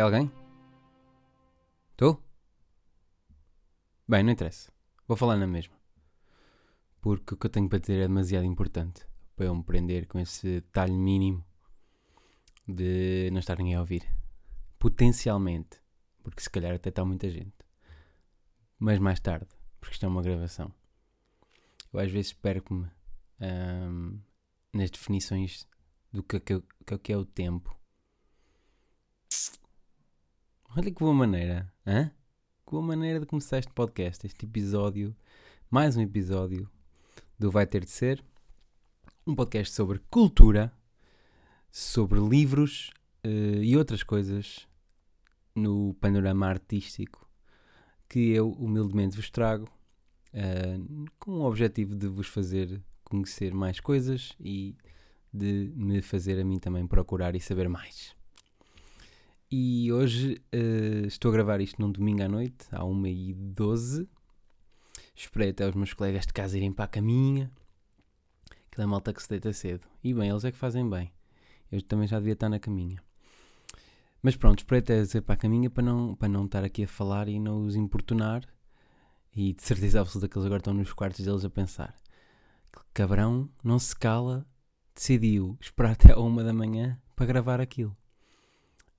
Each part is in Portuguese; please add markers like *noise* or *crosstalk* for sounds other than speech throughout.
Alguém? Tu? Bem, não interessa. Vou falar na mesma. Porque o que eu tenho para dizer é demasiado importante para eu me prender com esse detalhe mínimo de não estar ninguém a ouvir. Potencialmente. Porque se calhar até está muita gente. Mas mais tarde. Porque isto é uma gravação. Eu às vezes perco-me ahm, nas definições do que, que, que, que é o tempo. Olha que boa maneira, hã? Que boa maneira de começar este podcast, este episódio, mais um episódio do Vai Ter de Ser, um podcast sobre cultura, sobre livros eh, e outras coisas no panorama artístico que eu humildemente vos trago, eh, com o objetivo de vos fazer conhecer mais coisas e de me fazer a mim também procurar e saber mais. E hoje eh, estou a gravar isto num domingo à noite, à 1h12. Esperei até os meus colegas de casa irem para a caminha. Aquela malta que se deita cedo. E bem, eles é que fazem bem. Eu também já devia estar na caminha. Mas pronto, esperei até dizer para a caminha para não, para não estar aqui a falar e não os importunar. E de certeza absoluta que eles agora estão nos quartos deles a pensar. Que cabrão não se cala, decidiu esperar *laughs* até a uma da manhã para gravar aquilo.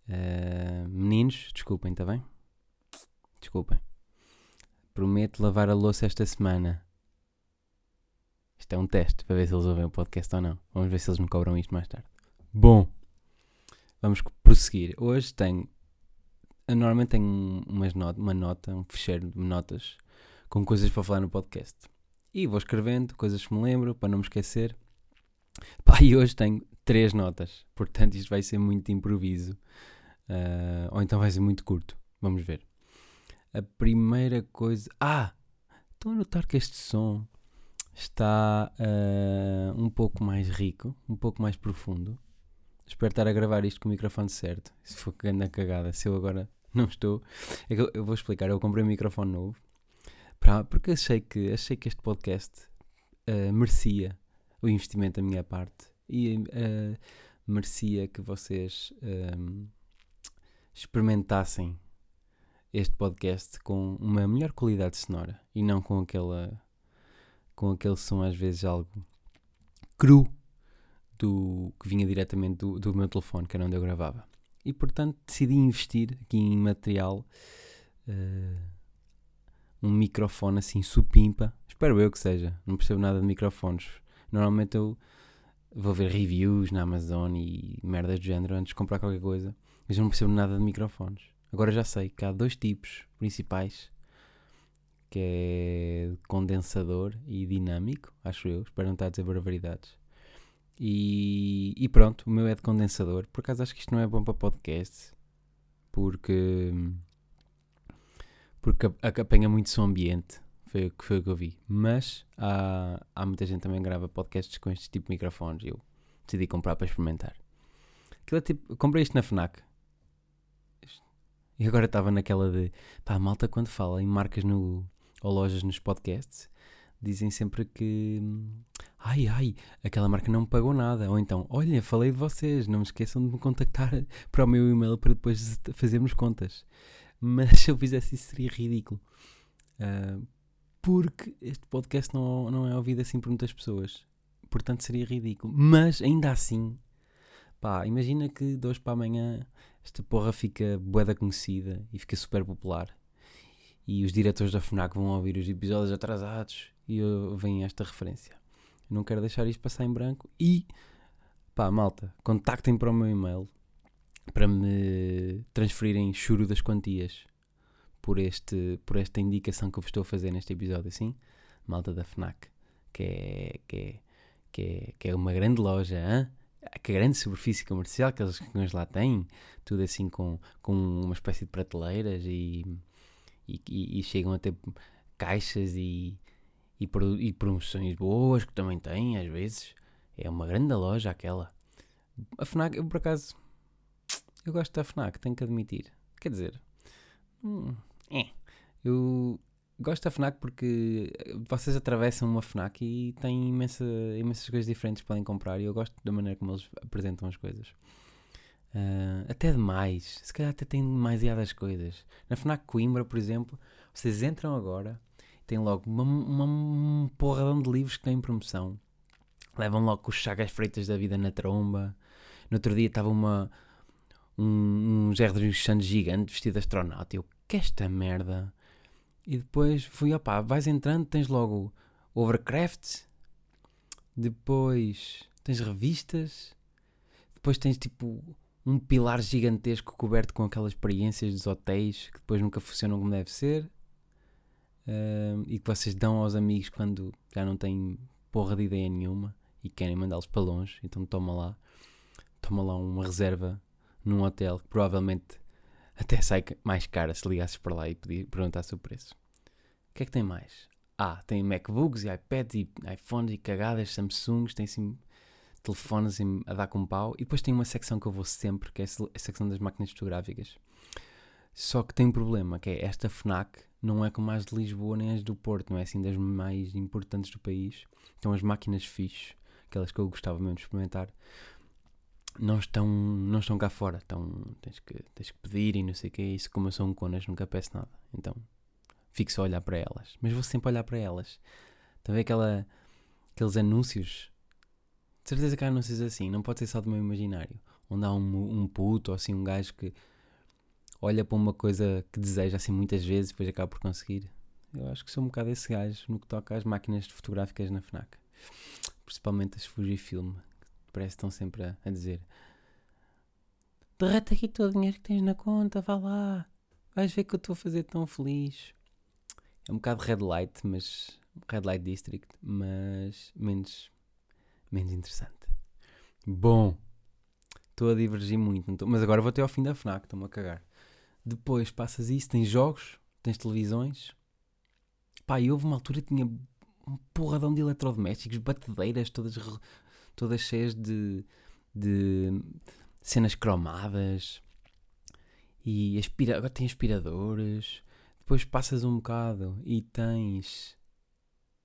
Uh, meninos, desculpem, está bem? Desculpem. Prometo lavar a louça esta semana. Isto é um teste para ver se eles ouvem o podcast ou não. Vamos ver se eles me cobram isto mais tarde. Bom, vamos prosseguir. Hoje tenho. Normalmente tenho umas not uma nota, um fecheiro de notas com coisas para falar no podcast. E vou escrevendo coisas que me lembro para não me esquecer. Pá, e hoje tenho três notas. Portanto, isto vai ser muito improviso. Uh, ou então vai ser muito curto. Vamos ver. A primeira coisa. Ah! Estão a notar que este som está uh, um pouco mais rico, um pouco mais profundo. Espero estar a gravar isto com o microfone certo. Se for grande cagada, se eu agora não estou. É eu, eu vou explicar. Eu comprei um microfone novo para, porque achei que, achei que este podcast uh, merecia o investimento da minha parte e merecia que vocês experimentassem este podcast com uma melhor qualidade sonora e não com aquela com aquele som às vezes algo cru do que vinha diretamente do, do meu telefone, que era onde eu gravava. E portanto decidi investir aqui em material uh, um microfone assim supimpa. Espero eu que seja. Não percebo nada de microfones. Normalmente eu vou ver reviews na Amazon e merdas do género antes de comprar qualquer coisa. Mas eu não percebo nada de microfones. Agora já sei que há dois tipos principais. Que é condensador e dinâmico, acho eu. Espero não estar a dizer barbaridades. E, e pronto, o meu é de condensador. Por acaso acho que isto não é bom para podcast. Porque... Porque apanha muito som ambiente. Foi, foi o que eu vi. Mas há, há muita gente também grava podcasts com este tipo de microfones. Eu decidi comprar para experimentar. Aquilo é tipo, comprei isto na FNAC. E agora estava naquela de pá, malta quando fala em marcas no, ou lojas nos podcasts, dizem sempre que ai ai, aquela marca não me pagou nada. Ou então, olha, falei de vocês, não me esqueçam de me contactar para o meu e-mail para depois fazermos contas. Mas *laughs* se eu fizesse isso seria ridículo. Uh, porque este podcast não, não é ouvido assim por muitas pessoas. Portanto seria ridículo. Mas ainda assim, pá, imagina que de hoje para amanhã esta porra fica boeda conhecida e fica super popular. E os diretores da FNAC vão ouvir os episódios atrasados e vem esta referência. Não quero deixar isto passar em branco e pá, malta, contactem para o meu e-mail para me transferirem churo das quantias por, este, por esta indicação que eu vos estou a fazer neste episódio, assim, malta da FNAC, que é, que é, que é, que é uma grande loja, hein? Que grande superfície comercial que eles, eles lá têm, tudo assim com, com uma espécie de prateleiras e, e, e, e chegam a ter caixas e, e, e promoções boas que também têm às vezes. É uma grande loja aquela. A FNAC, eu por acaso, eu gosto da FNAC, tenho que admitir. Quer dizer, hum, é, eu gosto da FNAC porque vocês atravessam uma FNAC e têm imensa, imensas coisas diferentes que podem comprar e eu gosto da maneira como eles apresentam as coisas. Uh, até demais, se calhar até tem demasiadas coisas. Na FNAC Coimbra, por exemplo, vocês entram agora, tem logo uma, uma, porradão de livros que têm promoção. Levam logo os chagas freitas da vida na tromba. No outro dia estava uma, um, um Gertrude Santos gigante vestido de astronauta. Eu, que esta merda? E depois fui, opá, vais entrando, tens logo Overcraft, depois tens revistas, depois tens tipo um pilar gigantesco coberto com aquelas experiências dos hotéis que depois nunca funcionam como deve ser uh, e que vocês dão aos amigos quando já não têm porra de ideia nenhuma e querem mandá-los para longe. Então toma lá, toma lá uma reserva num hotel que provavelmente até sai mais cara se ligasses para lá e pedir, perguntasse o preço. O que é que tem mais? Ah, tem MacBooks e iPads e iPhones e cagadas, Samsungs, tem assim telefones a dar com pau. E depois tem uma secção que eu vou sempre, que é a secção das máquinas fotográficas. Só que tem um problema, que é esta FNAC não é como as de Lisboa nem as do Porto, não é assim das mais importantes do país. Então as máquinas fixes, aquelas que eu gostava mesmo de experimentar, não estão, não estão cá fora. Estão, tens, que, tens que pedir e não sei o que. Isso como eu sou um conas, nunca peço nada. Então fico só a olhar para elas. Mas vou sempre olhar para elas. Ver aquela, aqueles anúncios de certeza que há anúncios assim, não pode ser só do meu imaginário. Onde há um, um puto ou assim um gajo que olha para uma coisa que deseja assim muitas vezes e depois acaba por conseguir. Eu acho que sou um bocado esse gajo no que toca às máquinas fotográficas na FNAC. Principalmente as Fujifilm, parece que estão sempre a, a dizer derrete aqui todo o dinheiro que tens na conta, vá lá. Vais ver que eu estou a fazer tão feliz. É um bocado red light, mas red light district, mas menos menos interessante. Bom, estou a divergir muito, tô, mas agora vou até ao fim da FNAC, estou-me a cagar. Depois passas isso, tens jogos, tens televisões. Pá, e houve uma altura que tinha um porradão de eletrodomésticos, batedeiras, todas, todas cheias de, de cenas cromadas. E aspira, agora tem aspiradores. Depois passas um bocado e tens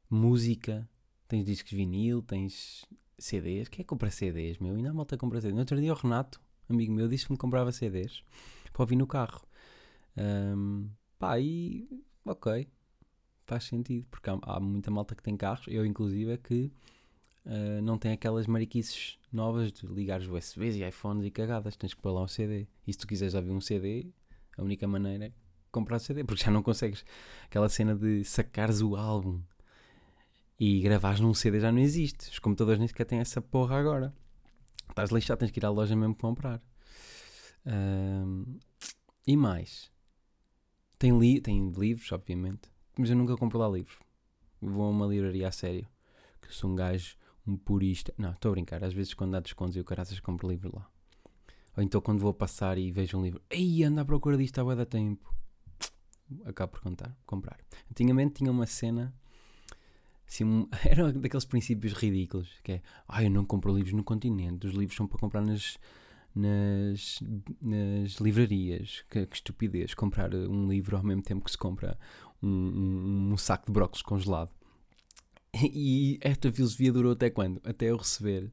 música Tens discos vinil, tens CDs. Quem é que compra CDs, meu? Ainda há malta compra CDs. No outro dia o Renato, amigo meu, disse-me que comprava CDs para ouvir no carro. Um, pá, e ok, faz sentido, porque há, há, muita malta que tem carros, eu inclusive, é que uh, não tem aquelas mariquices novas de ligar os USBs e iPhones e cagadas, tens que pôr lá um CD. E se tu quiseres ouvir um CD, a única maneira é comprar o CD, *laughs* porque já não consegues aquela cena de sacares o álbum e gravares num CD já não existe. Os computadores nem sequer têm essa porra agora. Estás lixado, tens que ir à loja mesmo comprar. E mais? Tem, li tem livros, obviamente. Mas eu nunca compro lá livros. Vou a uma livraria a sério. Que sou um gajo, um purista. Não, estou a brincar. Às vezes quando há descontos eu caraças compro livro lá. Ou então quando vou passar e vejo um livro. Ei, anda à procura disto há dar tempo. *tsk* Acabo por contar, comprar. Antigamente tinha uma cena Assim, *laughs* era daqueles princípios ridículos, que é, ah, eu não compro livros no continente, os livros são para comprar nas, nas, nas livrarias, que, que estupidez, comprar um livro ao mesmo tempo que se compra um, um, um saco de brócolis congelado. E esta filosofia durou até quando? Até eu receber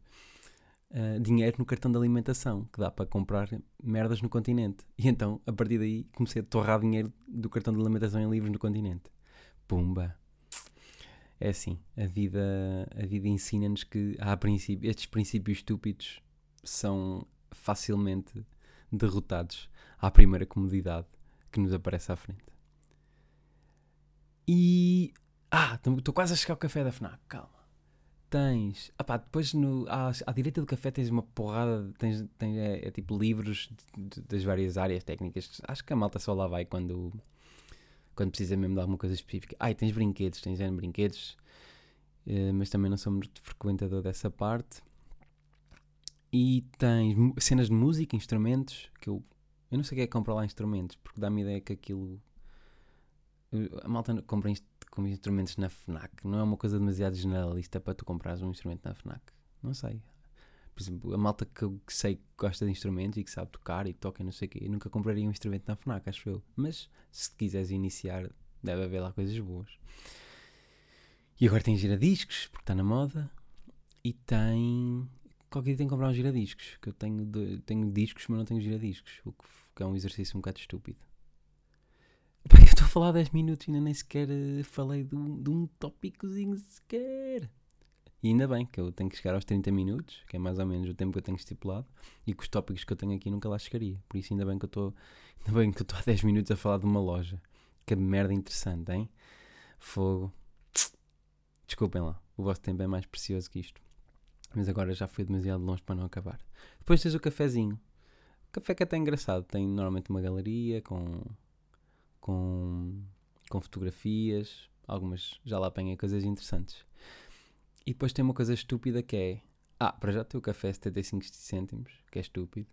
uh, dinheiro no cartão de alimentação, que dá para comprar merdas no continente. E então, a partir daí, comecei a torrar dinheiro do cartão de alimentação em livros no continente. Pumba! é assim, a vida, a vida ensina-nos que há princípio, estes princípios estúpidos são facilmente derrotados à primeira comodidade que nos aparece à frente. E. Ah, estou quase a chegar ao café da FNAC, calma. Tens. Ah pá, depois no, à, à direita do café tens uma porrada. Tens, tens, é, é tipo livros de, de, das várias áreas técnicas. Acho que a malta só lá vai quando quando precisa mesmo de alguma coisa específica. Ah, e tens brinquedos, tens N brinquedos, uh, mas também não sou muito frequentador dessa parte. E tens cenas de música, instrumentos, que eu, eu não sei o que é comprar lá instrumentos, porque dá-me ideia que aquilo. A malta compra inst com instrumentos na FNAC, não é uma coisa demasiado generalista para tu comprares um instrumento na FNAC. Não sei. Por exemplo, a malta que eu sei que gosta de instrumentos e que sabe tocar e toca e não sei o quê, eu nunca compraria um instrumento na FNAC, acho eu. Mas se quiseres iniciar Deve haver lá coisas boas. E agora tem giradiscos, porque está na moda. E tem. Qualquer dia tem que comprar um giradiscos. Que eu tenho, tenho discos, mas não tenho giradiscos. O que, que é um exercício um bocado estúpido. Estou a falar 10 minutos e ainda nem sequer eh, falei de um, de um tópicozinho sequer. E ainda bem que eu tenho que chegar aos 30 minutos, que é mais ou menos o tempo que eu tenho estipulado, e que os tópicos que eu tenho aqui nunca lá chegaria. Por isso ainda bem que eu estou ainda bem que eu estou há 10 minutos a falar de uma loja. Que merda interessante, hein? Fogo. Desculpem lá, o vosso tempo é mais precioso que isto. Mas agora já fui demasiado longe para não acabar. Depois tens o cafezinho. O café que é até engraçado. Tem normalmente uma galeria com, com, com fotografias. Algumas já lá apanhei coisas interessantes. E depois tem uma coisa estúpida que é. Ah, para já tem o café 75 cêntimos, que é estúpido.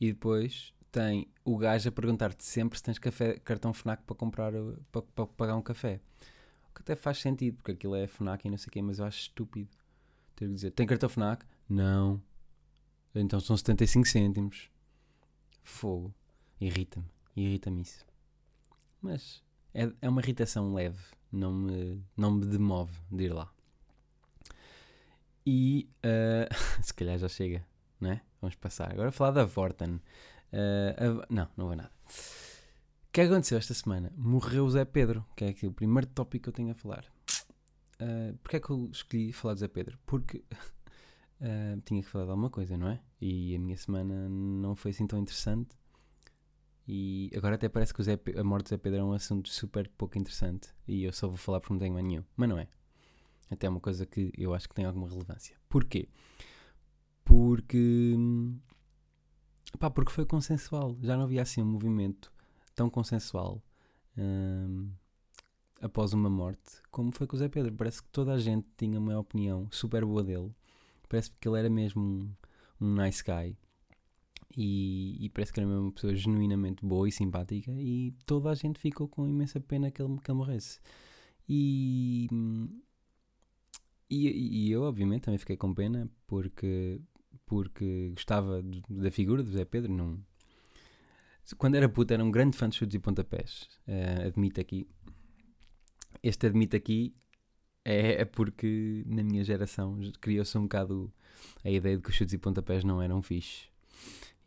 E depois tem o gajo a perguntar-te sempre se tens café, cartão FNAC para comprar, para, para pagar um café. O que até faz sentido, porque aquilo é FNAC e não sei o quê, mas eu acho estúpido. Ter que dizer, tem cartão FNAC? Não. Então são 75 cêntimos. Fogo. Irrita-me. Irrita-me isso. Mas é, é uma irritação leve. Não me, não me demove de ir lá. E uh, *laughs* se calhar já chega, não é? Vamos passar. Agora falar da Vorten. Uh, a- não, não vai nada. O que aconteceu esta semana? Morreu o Zé Pedro, que é aqui o primeiro tópico que eu tenho a falar. Uh, Porquê é que eu escolhi falar do Zé Pedro? Porque uh, *laughs* tinha que falar de alguma coisa, não é? E a minha semana não foi assim tão interessante. E agora até parece que Zé a morte do Zé Pedro é um assunto super pouco interessante. E eu só vou falar porque não tenho mais nenhum. Mas não é. Até é uma coisa que eu acho que tem alguma relevância. Porquê? Porque. Pá, porque foi consensual. Já não havia assim um movimento tão consensual hum, após uma morte como foi com o Zé Pedro. Parece que toda a gente tinha uma opinião super boa dele. Parece que ele era mesmo um, um nice guy. E, e parece que era uma pessoa genuinamente boa e simpática. E toda a gente ficou com imensa pena que ele, que ele morresse. E, e, e eu, obviamente, também fiquei com pena porque, porque gostava do- da figura do Zé Pedro. Não... Quando era puto, era um grande fã de chutes e pontapés. eh, admito aqui. Este admito aqui é, é porque na minha geração criou-se um bocado a ideia de que os chutes e pontapés não eram fixe.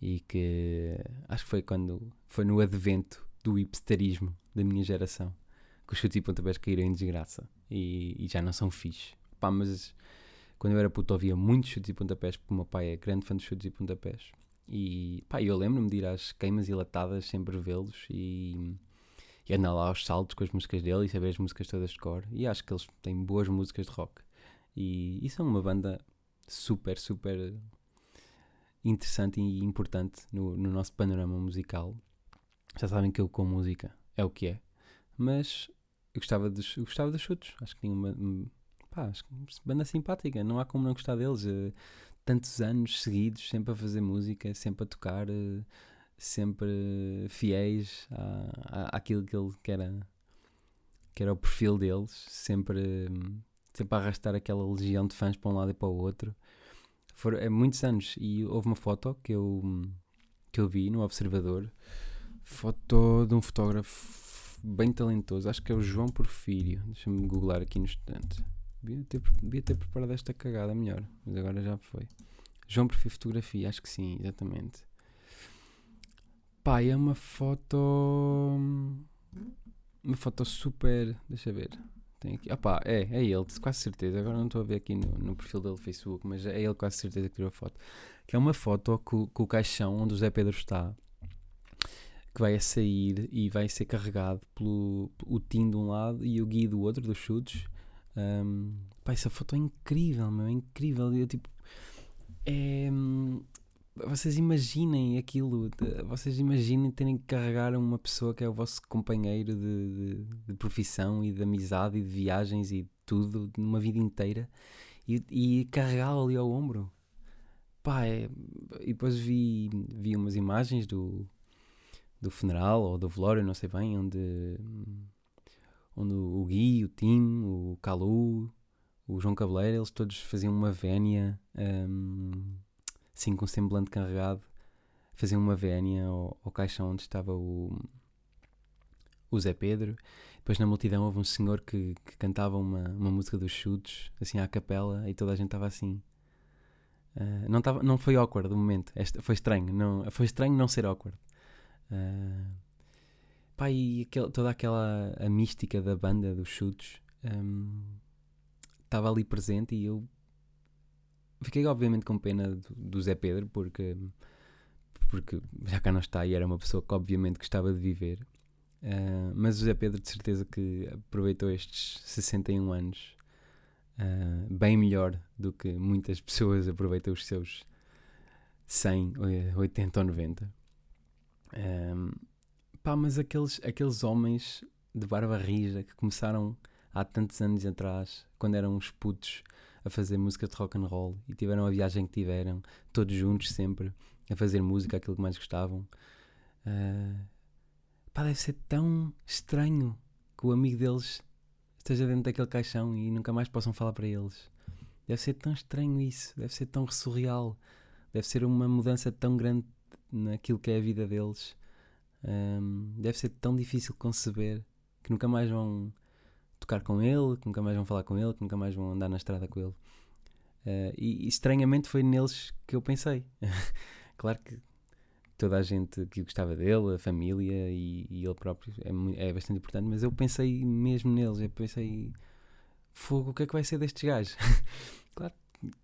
E que acho que foi quando foi no advento do hipsterismo da minha geração que os chutes e pontapés caíram em desgraça e, e já não são fixe. Pá, mas quando eu era puto ouvia muitos chutes e pontapés porque o meu pai é grande fã de chutes e pontapés. E pá, eu lembro-me de ir às queimas e latadas sempre vê-los e, e andar lá aos saltos com as músicas dele e saber as músicas todas de cor. E acho que eles têm boas músicas de rock. E, e são uma banda super, super interessante e importante no, no nosso panorama musical. Já sabem que eu com música é o que é. Mas eu gostava dos, eu gostava dos chutes. Acho que tinha uma. um, Pá, acho que banda simpática. Não há como não gostar deles. eh, tantos anos seguidos, sempre a fazer música, sempre a tocar, eh, sempre eh, fiéis à, à, àquilo que, ele, que, era, que era o perfil deles. Sempre, hum, sempre a arrastar aquela legião de fãs para um lado e para o outro. Foram é, muitos anos. E houve uma foto que eu, que eu vi no Observador. Foto de um fotógrafo bem talentoso. Acho que é o João Porfírio. Deixa-me googlar aqui no instante. Devia ter, devia ter preparado esta cagada melhor, mas agora já foi. João Porfírio Fotografia, acho que sim, exatamente. Pá, é uma foto. Uma foto super. Deixa ver. Tem aqui. Ah pá, é, é ele, quase certeza. Agora não estou a ver aqui no, no perfil dele no Facebook, mas é ele quase certeza que tirou a foto. Que é uma foto com, com o caixão onde o Zé Pedro está que vai a sair e vai ser carregado pelo o Tim de um lado e o Gui do outro, dos chutes. Um, pá, essa foto é incrível, meu, é incrível. Eu, tipo, é, hum, vocês imaginem aquilo, vocês imaginem terem que carregar uma pessoa que é o vosso companheiro de, de, de profissão e de amizade e de viagens e tudo, numa vida inteira, e, e carregá-lo ali ao ombro. Pá, é, e depois vi, vi umas imagens do, do funeral ou do velório, não sei bem, onde, onde o Gui, o Tim, o Calu, o João Cabeleira, eles todos faziam uma vénia, hum, assim com semblante carregado, faziam uma vénia ao, ao caixão onde estava o, o Zé Pedro. Depois na multidão houve um senhor que, que cantava uma, uma música dos chutes, assim à capela, e toda a gente estava assim. Uh, não, tava, não foi awkward do momento, Esta, foi estranho, não, foi estranho não ser awkward. Uh, pá, e aquel, toda aquela a mística da banda dos chutes um, estava ali presente e eu fiquei obviamente com pena do, do, Zé Pedro porque, porque já cá não está e era uma pessoa que obviamente gostava de viver. Uh, mas o Zé Pedro de certeza que aproveitou estes 61 anos uh, bem melhor do que muitas pessoas aproveitam os seus 100, 80 ou 90. Um, pá, mas aqueles, aqueles homens de barba rija que começaram há tantos anos atrás, quando eram uns putos a fazer música de rock and roll e tiveram a viagem que tiveram, todos juntos sempre, a fazer música, aquilo que mais gostavam. Uh, pá, deve ser tão estranho que o amigo deles esteja dentro daquele caixão e nunca mais possam falar para eles. Deve ser tão estranho isso, deve ser tão surreal, deve ser uma mudança tão grande naquilo que é a vida deles. Um, deve ser tão difícil conceber que nunca mais vão tocar com ele, que nunca mais vão falar com ele, que nunca mais vão andar na estrada com ele. Uh, e, e, estranhamente foi neles que eu pensei. *laughs* claro que toda a gente que gostava dele, a família e, e ele próprio é, é, bastante importante, mas eu pensei mesmo neles. Eu pensei, fogo, o que é que vai ser destes gajos? *laughs* claro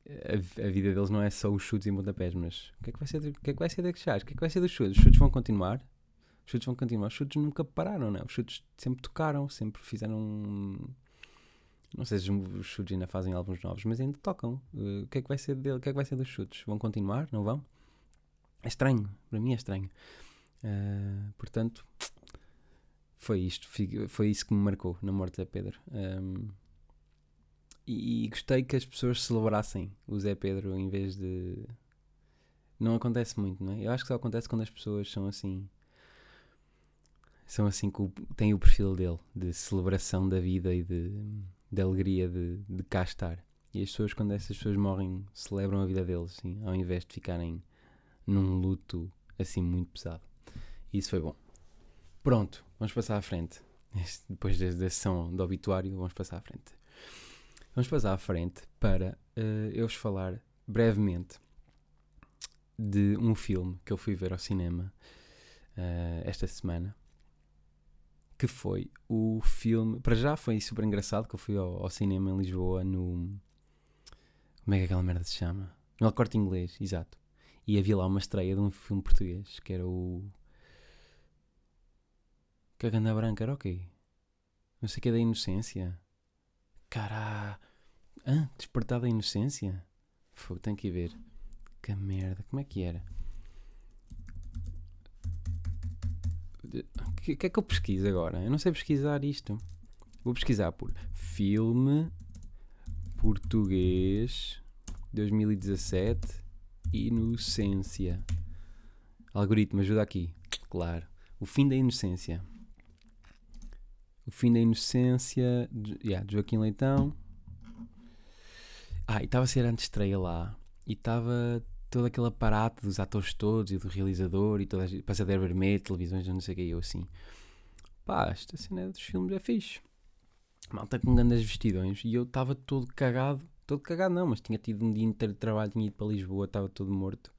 a, a, vida deles não é só os chutes e pontapés, mas o que é que vai ser, o que é que vai ser destes gajos? O que é que vai ser dos chutes? Os chutes vão continuar? Os chutes vão continuar. Os chutes nunca pararam, não é? Os chutes sempre tocaram, sempre fizeram. Não sei se os chutes ainda fazem álbuns novos, mas ainda tocam. Uh, o que é que vai ser dele? O que é que vai ser dos chutes? Vão continuar? Não vão? É estranho. Para mim é estranho. Uh, portanto, foi isto. Foi isso que me marcou na morte de Pedro. Um, e, e gostei que as pessoas celebrassem o Zé Pedro em vez de. Não acontece muito, não é? Eu acho que só acontece quando as pessoas são assim são assim que têm o perfil dele de celebração da vida e de, de alegria de, de cá estar. E as pessoas, quando essas pessoas morrem, celebram a vida deles, assim, ao invés de ficarem num luto assim muito pesado. E isso foi bom. Pronto, vamos passar à frente. Depois da sessão do obituário, vamos passar à frente. Vamos passar à frente para uh, eu vos falar brevemente de um filme que eu fui ver ao cinema uh, esta semana que foi o filme. Para já foi super engraçado que eu fui ao, ao, cinema em Lisboa no. Como é que aquela merda se chama? No El Corte Inglês, exato. E havia lá uma estreia de um filme português que era o. Caganda Branca era o quê? Não sei o que é da Inocência. Cará. Hã? Despertar da Inocência? Fogo, tem que ir ver. Que merda, como é que era? O que, que é que eu pesquiso agora? Eu não sei pesquisar isto. Vou pesquisar por filme português 2017 Inocência. Algoritmo, ajuda aqui. Claro. O fim da inocência. O fim da inocência de, yeah, de Joaquim Leitão. Ah, e estava a ser antes estreia lá. E estava todo aquele aparato dos atores todos e do realizador e toda a passadeira vermelha, televisões, não sei o que, eu assim, pá, esta cena dos filmes é fixe. Malta com grandes vestidões e eu estava todo cagado, todo cagado não, mas tinha tido um dia inteiro de trabalho, tinha ido para Lisboa, estava todo morto,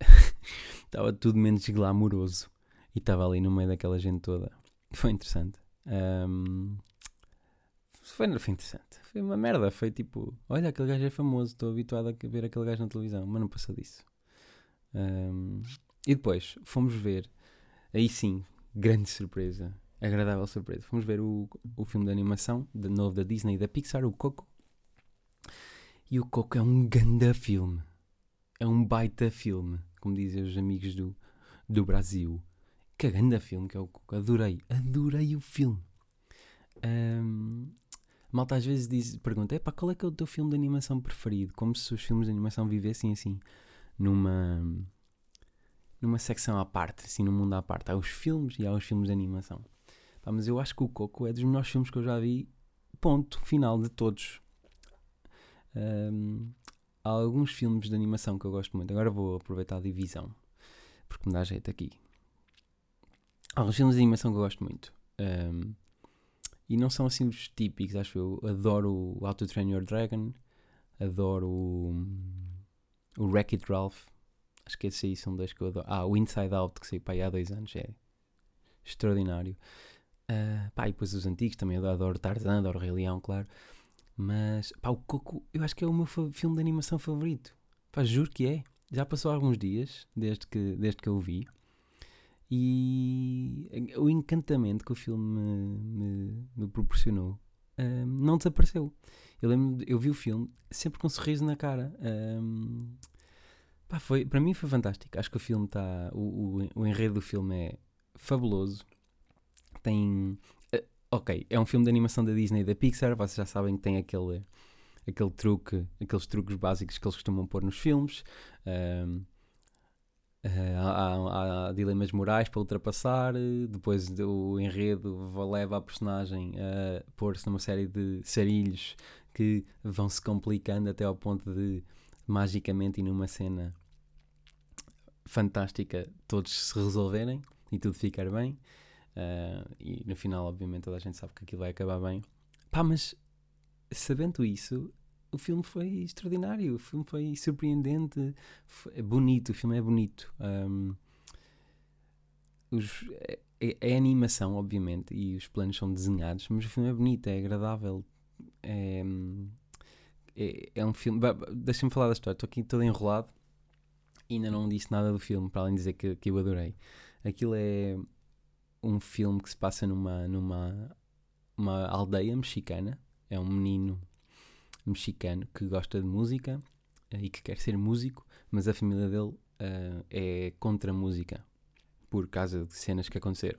*laughs* estava tudo menos glamouroso e estava ali no meio daquela gente toda. Foi interessante. Um, foi, foi interessante. Foi uma merda. Foi tipo, olha, aquele gajo é famoso, estou habituado a ver aquele gajo na televisão, mas não passou disso. Um, e depois fomos ver, aí sim, grande surpresa, agradável surpresa. Fomos ver o, o filme de animação, de novo da Disney e da Pixar, o Coco. E o Coco é um ganda filme. É um baita filme, como dizem os amigos do, do Brasil. Que ganda filme que é o Coco. Adorei, adorei o filme. Um, malta às vezes diz, pergunta, pá, qual é que é o teu filme de animação preferido? Como se os filmes de animação vivessem assim, numa numa secção à parte, assim, num mundo à parte. Há os filmes e há os filmes de animação. Pá, mas eu acho que o Coco é dos melhores filmes que eu já vi, ponto, final de todos. Um, há alguns filmes de animação que eu gosto muito. Agora vou aproveitar a divisão, porque me dá jeito aqui. Há alguns filmes de animação que eu gosto muito. Um, E não são assim os típicos, acho eu. Adoro o How to Train Your Dragon, adoro o, o Wreck-It Ralph. Acho que esses aí são dois que eu adoro. Ah, o Inside Out, que saiu para aí há dois anos, é extraordinário. Uh, pá, e depois os antigos também, eu adoro Tarzan, adoro Rei Leão, claro. Mas, pá, o Coco, eu acho que é o meu filme de animação favorito. Pá, juro que é. Já passou alguns dias desde que, desde que eu o vi. E o encantamento que o filme me, me, me proporcionou um, não desapareceu. Eu lembro, eu vi o filme sempre com um sorriso na cara. Um, pá, foi, para mim foi fantástico. Acho que o filme está. O, o, o, enredo do filme é fabuloso. Tem. Uh, ok, é um filme de animação da Disney e da Pixar. Vocês já sabem que tem aquele, aquele truque, aqueles truques básicos que eles costumam pôr nos filmes. Um, Uh, há, há, dilemas morais para ultrapassar, depois o enredo leva a personagem a pôr-se numa série de sarilhos que vão se complicando até ao ponto de, magicamente, e numa cena fantástica, todos se resolverem e tudo ficar bem. Uh, e no final, obviamente, toda a gente sabe que aquilo vai acabar bem. Pá, mas sabendo isso, o filme foi extraordinário, o filme foi surpreendente, foi é bonito, o filme é bonito. Um, os, é, é, animação, obviamente, e os planos são desenhados, mas o filme é bonito, é agradável. É, é, é um filme. Deixa-me falar da história, estou aqui todo enrolado e ainda não disse nada do filme, para além de dizer que, que eu adorei. Aquilo é um filme que se passa numa, numa uma aldeia mexicana. É um menino mexicano que gosta de música uh, e que quer ser músico, mas a família dele uh, é contra a música por causa de cenas que aconteceram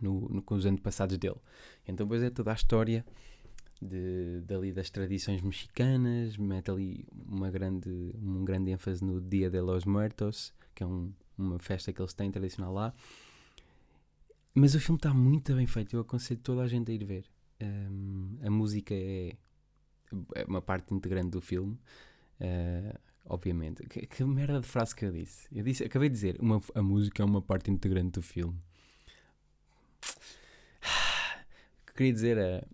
no, no, com os antepassados dele. Então, depois é toda a história de, dali das tradições mexicanas, mete ali uma grande, um grande ênfase no Dia de los Muertos, que é um, uma festa que eles têm tradicional lá. Mas o filme está muito bem feito, eu aconselho toda a gente a ir ver. Um, a música é é uma parte integrante do filme. Uh, obviamente. Que, que, merda de frase que eu disse? Eu disse, acabei de dizer, uma, a música é uma parte integrante do filme. O que queria dizer é,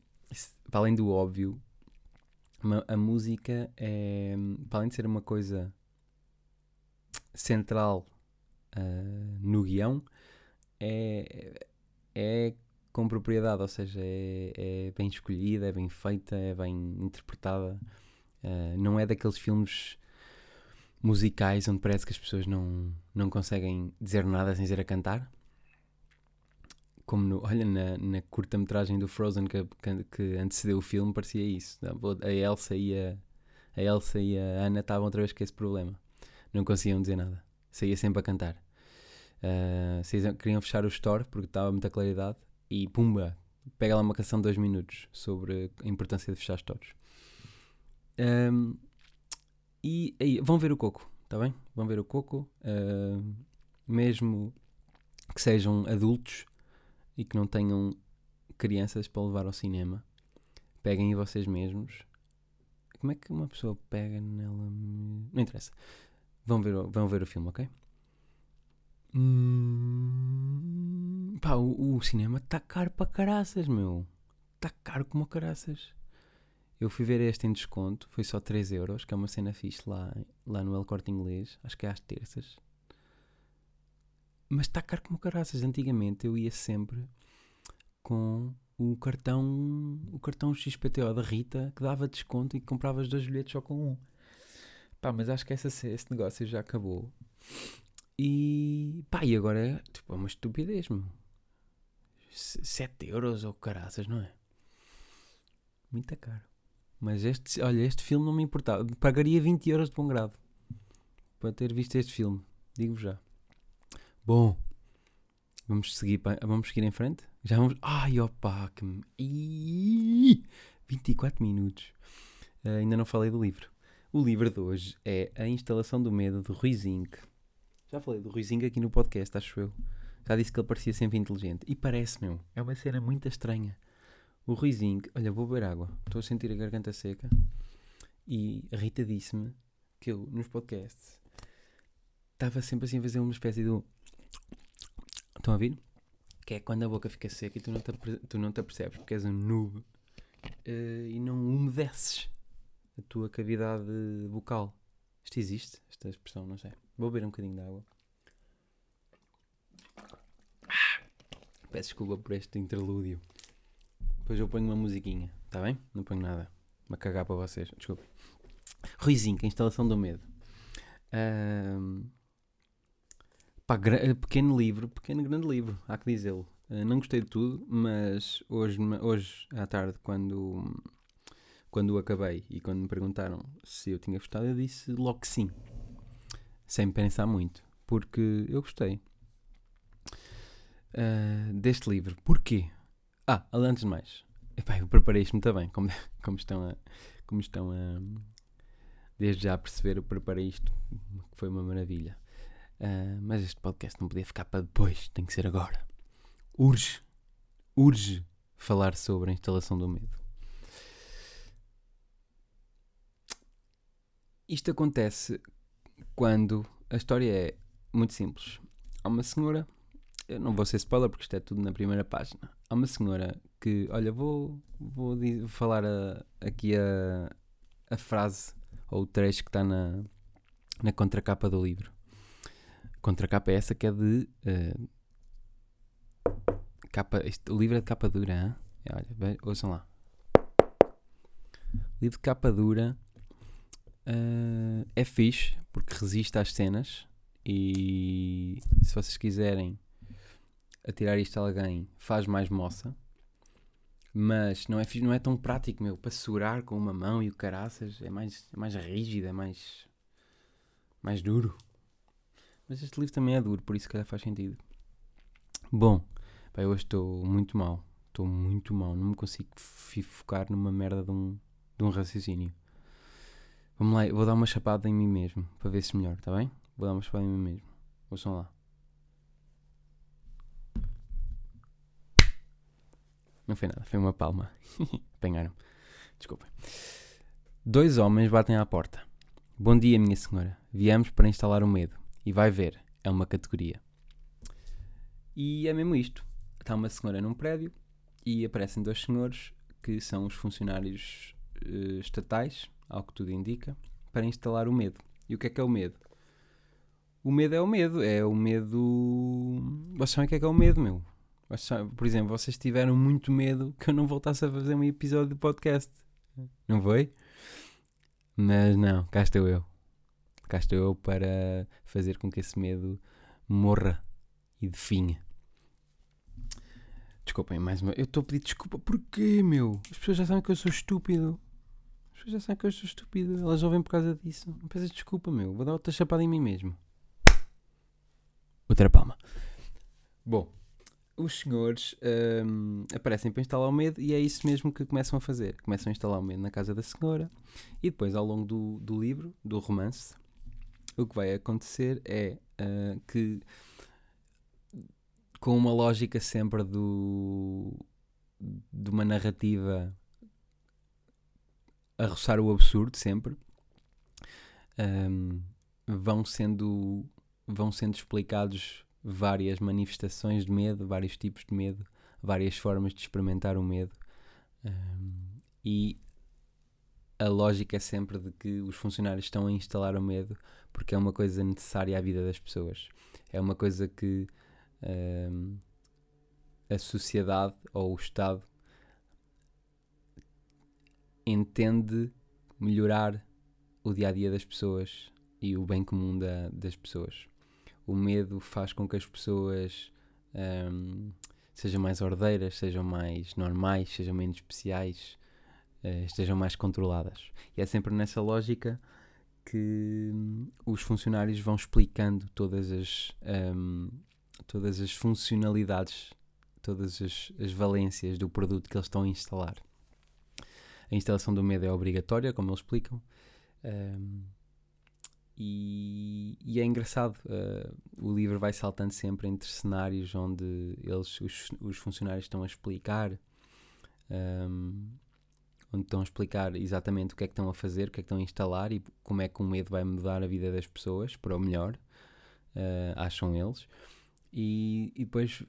para além do óbvio, a música é, para além de ser uma coisa central uh, no guião, é, é com propriedade, ou seja, é, é, bem escolhida, é bem feita, é bem interpretada. Uh, não é daqueles filmes musicais onde parece que as pessoas não, não conseguem dizer nada sem ser a cantar. Como no, olha, na, na curta-metragem do Frozen que, que, antecedeu o filme, parecia isso. A Elsa e a, a Elsa e a Ana estavam outra vez com esse problema. Não conseguiam dizer nada. Saía sempre a cantar. Uh, queriam fechar o store porque estava muita claridade e pumba, pega lá uma canção de dois minutos sobre a importância de fechar stores. Um, e aí, vão ver o Coco, está bem? Vão ver o Coco, uh, mesmo que sejam adultos e que não tenham crianças para levar ao cinema, peguem vocês mesmos. Como é que uma pessoa pega nela? Não interessa. Vão ver, vão ver o filme, ok? Hum, pá, o, o cinema está caro para caraças, meu. Está caro como caraças. Eu fui ver este em desconto, foi só 3 euros, que é uma cena fixe lá, lá no El Corte Inglês, acho que é às terças. Mas está caro como caraças. Antigamente eu ia sempre com o cartão o cartão XPTO da Rita que dava desconto e comprava os dois bilhetes só com um. Pá, mas acho que essa, esse negócio já acabou. E pá, e agora tipo, é uma estupidez, meu. 7 euros ou caraças, não é? Muito caro. Mas este, olha, este filme não me importava. Pagaria 20 euros de bom grado para ter visto este filme. Digo-vos já. Bom, vamos seguir, vamos seguir em frente? Já vamos. Ai, opa, que. Ih, 24 minutos. Uh, ainda não falei do livro. O livro de hoje é A Instalação do Medo de Rui Zinck. Já falei do Ruizinho aqui no podcast, acho eu. Já disse que ele parecia sempre inteligente. E parece, meu. É uma cena muito estranha. O Ruizinho, olha, vou beber água. Estou a sentir a garganta seca. E a Rita disse-me que eu, nos podcasts, estava sempre assim a fazer uma espécie de. Estão a ouvir? Que é quando a boca fica seca e tu não te, tu não te apercebes porque és um noob uh, e não umedeces a tua cavidade bucal. Isto existe, esta expressão, não sei. Vou beber um bocadinho de água. Ah, peço desculpa por este interlúdio. Depois eu ponho uma musiquinha, está bem? Não ponho nada. Uma cagar para vocês. Desculpa. Ruizinho, a instalação do medo. Um, pá, pequeno livro, pequeno grande livro, há que dizê-lo. Uh, não gostei de tudo, mas hoje, hoje à tarde, quando, quando acabei e quando me perguntaram se eu tinha gostado, eu disse logo que sim, sem pensar muito, porque eu gostei uh, deste livro. Porquê? Ah, antes de mais, epá, eu preparei isto muito bem, como, *laughs* como estão a. Como estão a desde já perceber, eu preparei isto, que foi uma maravilha. Uh, mas este podcast não podia ficar para depois, tem que ser agora. Urge, urge falar sobre a instalação do medo. Isto acontece quando a história é muito simples. Há uma senhora, eu não vou ser spoiler porque isto é tudo na primeira página. Há uma senhora que, olha, vou, vou falar a, aqui a, a frase ou o trecho que está na, na contracapa do livro. Contracapa é essa que é de. Uh, capa, este, o livro é de capa dura. Hein? É, olha, ouçam lá. Livro de capa dura uh, é fixe porque resiste às cenas. E se vocês quiserem atirar isto a alguém, faz mais moça. Mas não é, não é tão prático, meu, para segurar com uma mão e o caraças é mais, é mais rígido, é mais, mais duro. Mas este livro também é duro, por isso que faz sentido. Bom, pá, eu hoje estou muito mal. Estou muito mal. Não me consigo focar numa merda de um, de um raciocínio. Vamos lá, vou dar uma chapada em mim mesmo para ver se melhor, está bem? Vou dar uma chapada em mim mesmo. Ouçam lá. Não foi nada, foi uma palma. *laughs* Apanharam. Desculpa. Dois homens batem à porta. Bom dia, minha senhora. Viemos para instalar o medo. E vai ver, é uma categoria. E é mesmo isto. Está uma senhora num prédio e aparecem dois senhores que são os funcionários uh, estatais, ao que tudo indica, para instalar o medo. E o que é que é o medo? O medo é o medo. É o medo. Vocês sabem o que é que é o medo, meu? Por exemplo, vocês tiveram muito medo que eu não voltasse a fazer um episódio de podcast. Não foi? Mas não, cá estou eu. Cá estou eu para fazer com que esse medo morra e definha. Desculpem, mais uma. Eu estou a pedir desculpa. Porquê, meu? As pessoas já sabem que eu sou estúpido. As pessoas já sabem que eu sou estúpido. Elas ouvem por causa disso. Não peças desculpa, meu. Vou dar outra chapada em mim mesmo. Outra palma. Bom os senhores um, aparecem para instalar o medo e é isso mesmo que começam a fazer. Começam a instalar o medo na casa da senhora e depois, ao longo do, do livro, do romance, o que vai acontecer é uh, que, com uma lógica sempre do, de uma narrativa a roçar o absurdo, sempre, um, vão sendo vão sendo explicados várias manifestações de medo, vários tipos de medo, várias formas de experimentar o medo. Um, e a lógica é sempre de que os funcionários estão a instalar o medo porque é uma coisa necessária à vida das pessoas. É uma coisa que um, a sociedade ou o Estado entende melhorar o dia a dia das pessoas e o bem comum da, das pessoas o medo faz com que as pessoas um, sejam mais ordeiras, sejam mais normais, sejam menos especiais, uh, estejam mais controladas. E é sempre nessa lógica que um, os funcionários vão explicando todas as, um, todas as funcionalidades, todas as, as valências do produto que eles estão a instalar. A instalação do medo é obrigatória, como eles explicam. Um, e, e, é engraçado, uh, o livro vai saltando sempre entre cenários onde eles, os, os funcionários estão a explicar, um, onde estão a explicar exatamente o que é que estão a fazer, o que é que estão a instalar e como é que o medo vai mudar a vida das pessoas para o melhor, uh, acham eles. E, e depois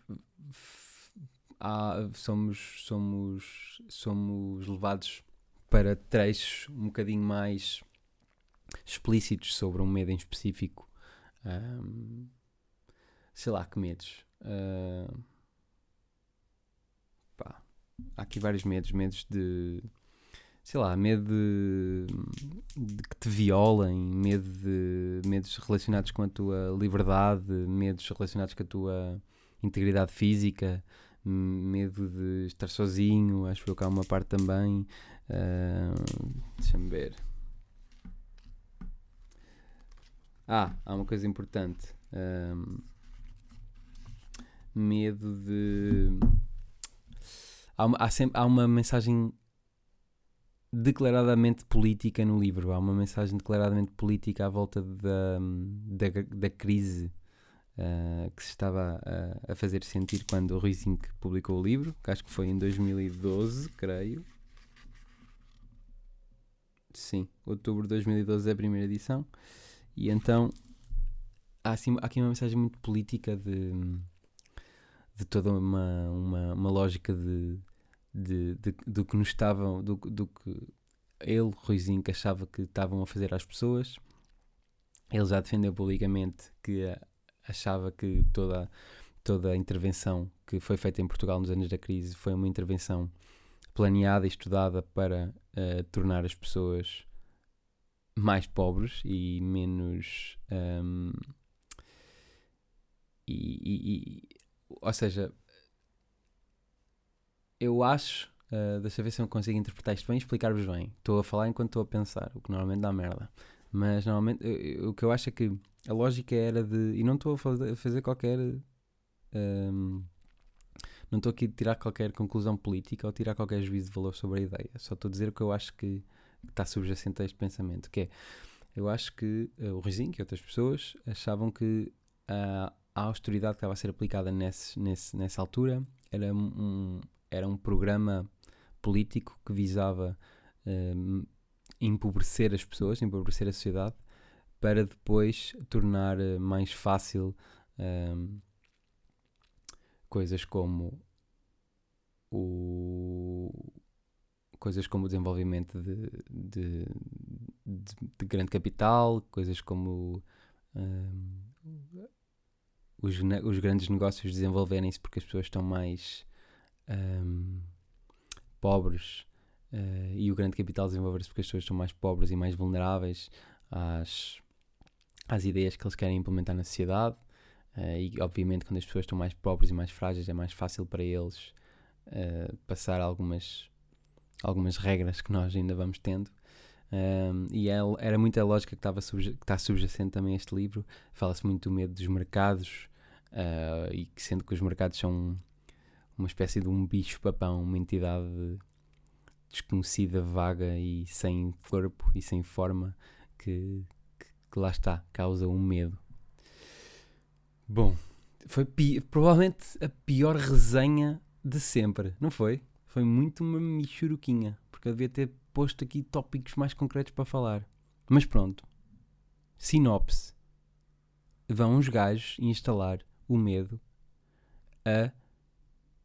há, somos, somos, somos levados para trechos um bocadinho mais explícitos sobre um medo em específico. Um, sei lá, que medos. Uh, pá, há aqui vários medos. Medos de. Sei lá, medo de, de que te violem, medo de, medos relacionados com a tua liberdade, medos relacionados com a tua integridade física, medo de estar sozinho. Acho que há uma parte também. Deixa-me ver. Ah, há uma coisa importante. Um, medo de. Há uma, há, sempre, há uma mensagem declaradamente política no livro. Há uma mensagem declaradamente política à volta da, da, da crise uh, que se estava a, fazer sentir quando o Ruizink publicou o livro, que acho que foi em 2012, creio. Sim, outubro de 2012 é a primeira edição. E então há, assim, há aqui uma mensagem muito política de, de toda uma, uma, uma lógica de, de, de, do que nos estavam, do, do que ele, Ruizinho, que achava que estavam a fazer às pessoas. Ele já defendeu publicamente que achava que toda, toda a intervenção que foi feita em Portugal nos anos da crise foi uma intervenção planeada e estudada para uh, tornar as pessoas mais pobres e menos. Um, e, e, e, ou seja, eu acho. Uh, deixa eu ver se eu consigo interpretar isto bem e explicar-vos bem. Estou a falar enquanto estou a pensar, o que normalmente dá merda. Mas normalmente eu, o que eu acho é que a lógica era de. E não estou a fazer qualquer. Um, não estou aqui a tirar qualquer conclusão política ou tirar qualquer juízo de valor sobre a ideia. Só estou a dizer o que eu acho que está subjacente a este pensamento, que é, eu acho que uh, o Rizinho e outras pessoas achavam que uh, a austeridade que estava a ser aplicada nesse, nesse, nessa altura era um, era um programa político que visava uh, empobrecer as pessoas, empobrecer a sociedade, para depois tornar eh, mais fácil um, coisas como o, coisas como o desenvolvimento de, de, de, de grande capital, coisas como um, os, os grandes negócios desenvolverem-se porque as pessoas estão mais um, pobres uh, e o grande capital desenvolver-se porque as pessoas estão mais pobres e mais vulneráveis às, às ideias que eles querem implementar na sociedade. Uh, e obviamente quando as pessoas estão mais pobres e mais frágeis é mais fácil para eles uh, passar algumas algumas regras que nós ainda vamos tendo. Um, e é, era muita lógica que, estava que está subjacente também a este livro. Fala-se muito do medo dos mercados, uh, e que sendo que os mercados são uma espécie de um bicho-papão, uma entidade desconhecida, vaga e sem corpo e sem forma, que, que, que lá está, causa um medo. Bom, foi provavelmente a pior resenha de sempre, não foi? Foi muito uma michuruquinha, porque eu devia ter posto aqui tópicos mais concretos para falar. Mas pronto. Sinopse. Vão uns gajos instalar o medo a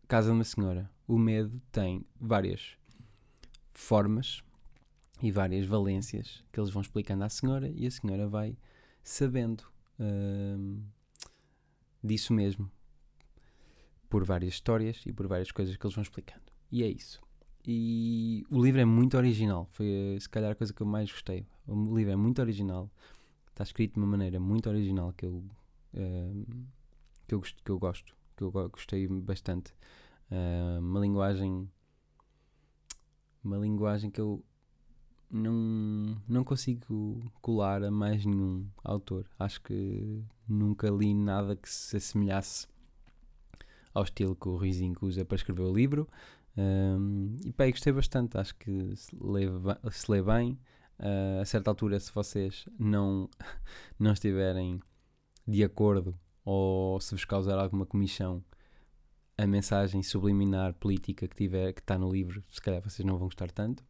casa de uma senhora. O medo tem várias formas e várias valências que eles vão explicando à senhora e a senhora vai sabendo hum, disso mesmo por várias histórias e por várias coisas que eles vão explicando. E é isso. E o livro é muito original. Foi se calhar a coisa que eu mais gostei. O livro é muito original. Está escrito de uma maneira muito original que eu, uh, que eu, que eu gosto. Que eu gostei bastante. Uh, uma linguagem. Uma linguagem que eu não, não consigo colar a mais nenhum autor. Acho que nunca li nada que se assemelhasse ao estilo que o Ruizinho usa para escrever o livro. Um, e pá, gostei bastante, acho que se lê, se lê bem. Uh, a certa altura, se vocês não, *laughs* não estiverem de acordo ou se vos causar alguma comissão a mensagem subliminar política que tiver que está no livro, se calhar vocês não vão gostar tanto.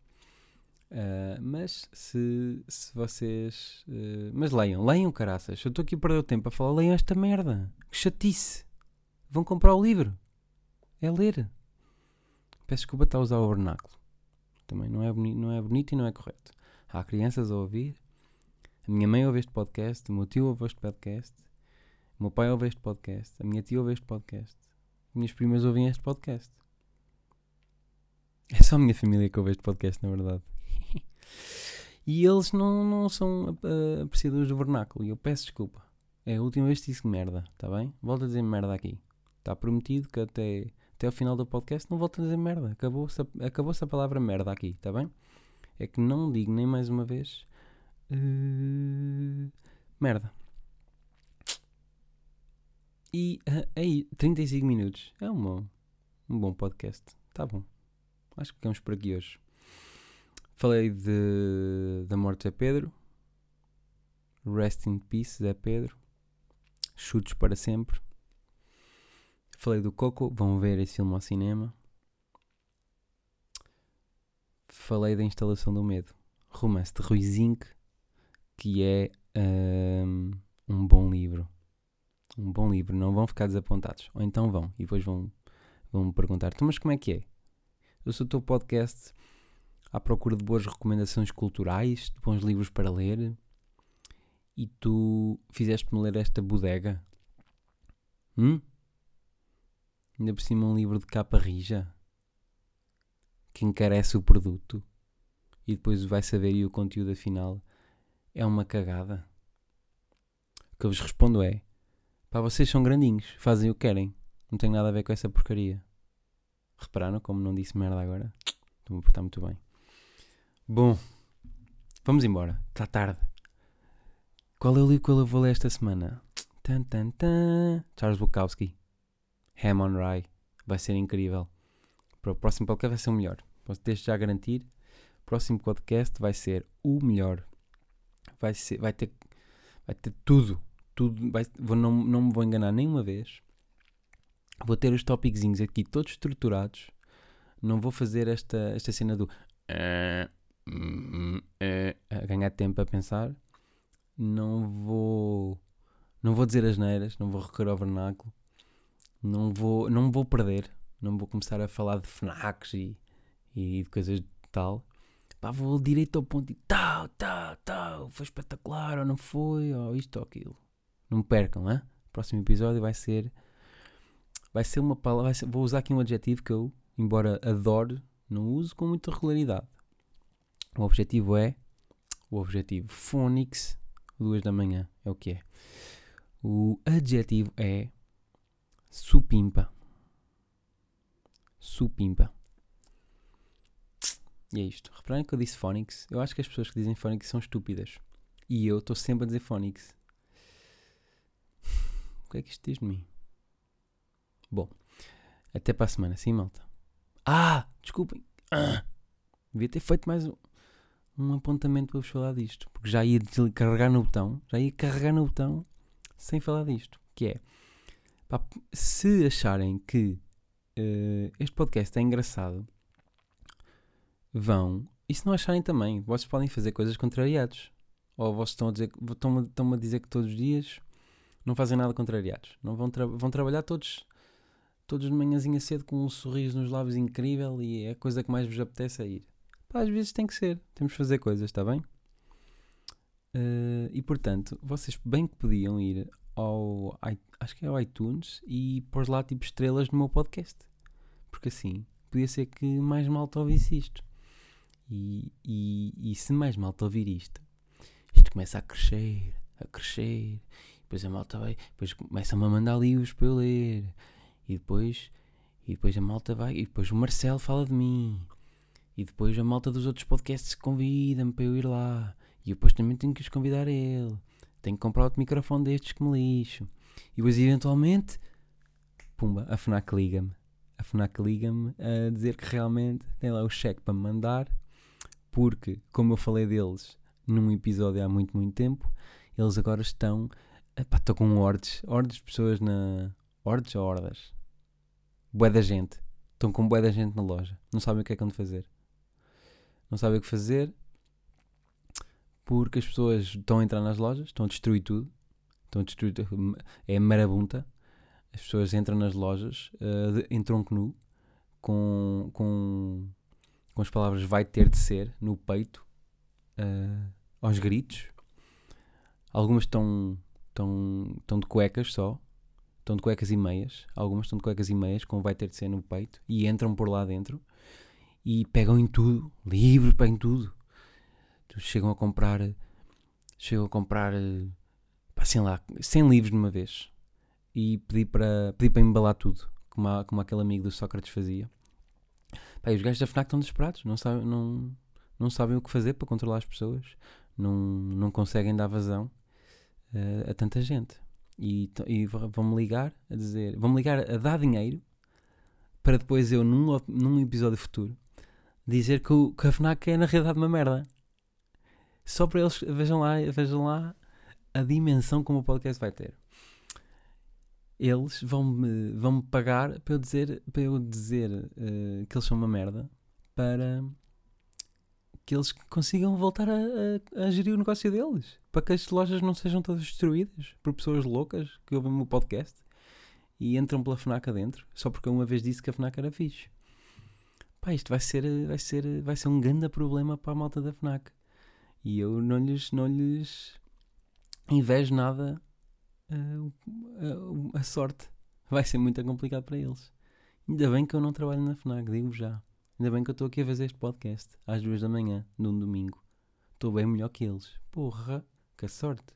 Uh, mas se, se vocês. Uh, mas leiam, leiam caraças. Eu estou aqui a perder o tempo a falar, leiam esta merda. Que chatice. Vão comprar o livro. É ler. Peço desculpa estar a usar o vernáculo. Também não é, não é bonito e não é correto. Há crianças a ouvir. A minha mãe ouve este podcast. O meu tio ouve este podcast. O meu pai ouve este podcast. A minha tia ouve este podcast. Minhas primas ouvem este podcast. É só a minha família que ouve este podcast, na verdade. *laughs* e eles não, não são uh, apreciadores do vernáculo. E eu peço desculpa. É a última vez que disse merda, está bem? Volto a dizer merda aqui. Está prometido que até, até ao final do podcast não volto a dizer merda. Acabou-se a, acabou a palavra merda aqui, está bem? É que não digo nem mais uma vez. Uh, merda. E uh, aí, 35 minutos. É um bom, um bom podcast. Está bom. Acho que ficamos por aqui hoje. Falei de, da morte de Zé Pedro. Rest in peace, Zé Pedro. Chutes para sempre. Falei do Coco, vão ver esse filme ao cinema. Falei da instalação do medo. Romance de Rui Zink, que é um, um bom livro. Um bom livro, não vão ficar desapontados. Ou então vão, e depois vão, vão me perguntar: então, mas como é que é? Eu sou o teu podcast à procura de boas recomendações culturais, de bons livros para ler, e tu fizeste-me ler esta bodega? Hum? Ainda por cima um livro de capa rija que encarece o produto e depois vai saber e o conteúdo afinal é uma cagada. O que eu vos respondo é: pá, vocês são grandinhos, fazem o que querem, não tem nada a ver com essa porcaria. Repararam como não disse merda agora? Estou-me a portar muito bem. Bom, vamos embora, está tarde. Qual é o livro que eu vou ler esta semana? Tan, tan, tan. Charles Bukowski. Ham on Rye. Vai ser incrível. Para o próximo podcast vai ser o melhor. Posso desde já garantir. O próximo podcast vai ser o melhor. Vai, ser, vai, ter, vai ter tudo. tudo vai, vou, não, não me vou enganar nenhuma vez. Vou ter os tópicos aqui todos estruturados. Não vou fazer esta, esta cena do. Uh, uh, uh, a ganhar tempo a pensar não vou não vou dizer as neiras, não vou recorrer ao vernáculo, não vou, não vou perder, não vou começar a falar de FNACs e, e de coisas de tal. Pá, vou direito ao ponto e tal, tal, tal, foi espetacular ou não foi, ou isto ou aquilo. Não me percam, hein? O próximo episódio vai ser. Vai ser uma palavra. Vou usar aqui um adjetivo que eu, embora adore, não uso com muita regularidade. O objetivo é. O objetivo Phonics duas da manhã, é o que é. O adjetivo é supimpa. Supimpa. E é isto. Reparem que eu disse Phonics. Eu acho que as pessoas que dizem Phonics são estúpidas. E eu estou sempre a dizer Phonics. O que é que isto diz de mim? Bom, até para a semana, sim, malta. Ah, desculpem. Ah, devia ter feito mais um um apontamento para vos falar disto. Porque já ia carregar no botão, já ia carregar no botão sem falar disto. Que é, pá, se acharem que uh, este podcast é engraçado, vão. E se não acharem também, vocês podem fazer coisas contrariados. Ou vocês estão a dizer, estão, estão a dizer que todos os dias não fazem nada contrariados. Não vão, tra vão trabalhar todos todos de manhãzinha cedo com um sorriso nos lábios incrível e é a coisa que mais vos apetece a ir. Pá, às vezes tem que ser. Temos que fazer coisas, está bem? Uh, e portanto, vocês bem que podiam ir ao. Acho que é ao iTunes e pôr lá tipo estrelas no meu podcast. Porque assim, podia ser que mais malta ouvisse isto. E, e, e se mais malta ouvir isto, isto começa a crescer, a crescer. Depois a malta vai, depois começa-me a mandar livros para eu ler. E depois, e depois a malta vai, e depois o Marcelo fala de mim. E depois a malta dos outros podcasts convida-me para eu ir lá. E eu depois também tenho que os convidar a ele. Tenho que comprar outro microfone destes que me lixo. E depois eventualmente, pumba, a FNAC liga-me. A FNAC liga-me a dizer que realmente tem lá o cheque para me mandar. Porque, como eu falei deles num episódio há muito, muito tempo, eles agora estão. Epá, estou com hordes. Hordes de pessoas na. Hordes ou hordas? Bué da gente. Estão com bué da gente na loja. Não sabem o que é que vão fazer não sabem o que fazer porque as pessoas estão a entrar nas lojas, estão a destruir tudo, estão a destruir é marabunta. As pessoas entram nas lojas uh, em tronco nu com, com, com as palavras vai ter de ser no peito, uh, aos gritos. Algumas estão, estão, estão de cuecas só, estão de cuecas e meias. Algumas estão de cuecas e meias com vai ter de ser no peito e entram por lá dentro e pegam em tudo, livros, pegam em tudo. Chegam a comprar, chegam a comprar, passem lá, 100 livros de uma vez e pedi para, pedi para embalar tudo, como, a, como aquele amigo do Sócrates fazia. Pá, os gajos da FNAC estão desesperados, não sabem, não, não sabem o que fazer para controlar as pessoas, não, não conseguem dar vazão uh, a tanta gente. E, e vão-me ligar a dizer, vão-me ligar a dar dinheiro para depois eu, num, num episódio futuro, dizer que, o, que a FNAC é na realidade uma merda. Só para eles, vejam lá, vejam lá a dimensão como o podcast vai ter eles vão-me vão -me pagar para eu dizer, para eu dizer uh, que eles são uma merda para que eles consigam voltar a, a, a, gerir o negócio deles. Para que as lojas não sejam todas destruídas por pessoas loucas que ouvem o meu podcast e entram pela FNAC adentro, só porque eu uma vez disse que a FNAC era fixe. Pá, isto vai ser, vai ser, vai ser um grande problema para a malta da FNAC. E eu não lhes, não lhes invejo nada a, a, a sorte. Vai ser muito complicado para eles. Ainda bem que eu não trabalho na FNAC, digo já. Ainda bem que eu estou aqui a fazer este podcast às duas da manhã, num domingo. Estou bem melhor que eles. Porra, que sorte.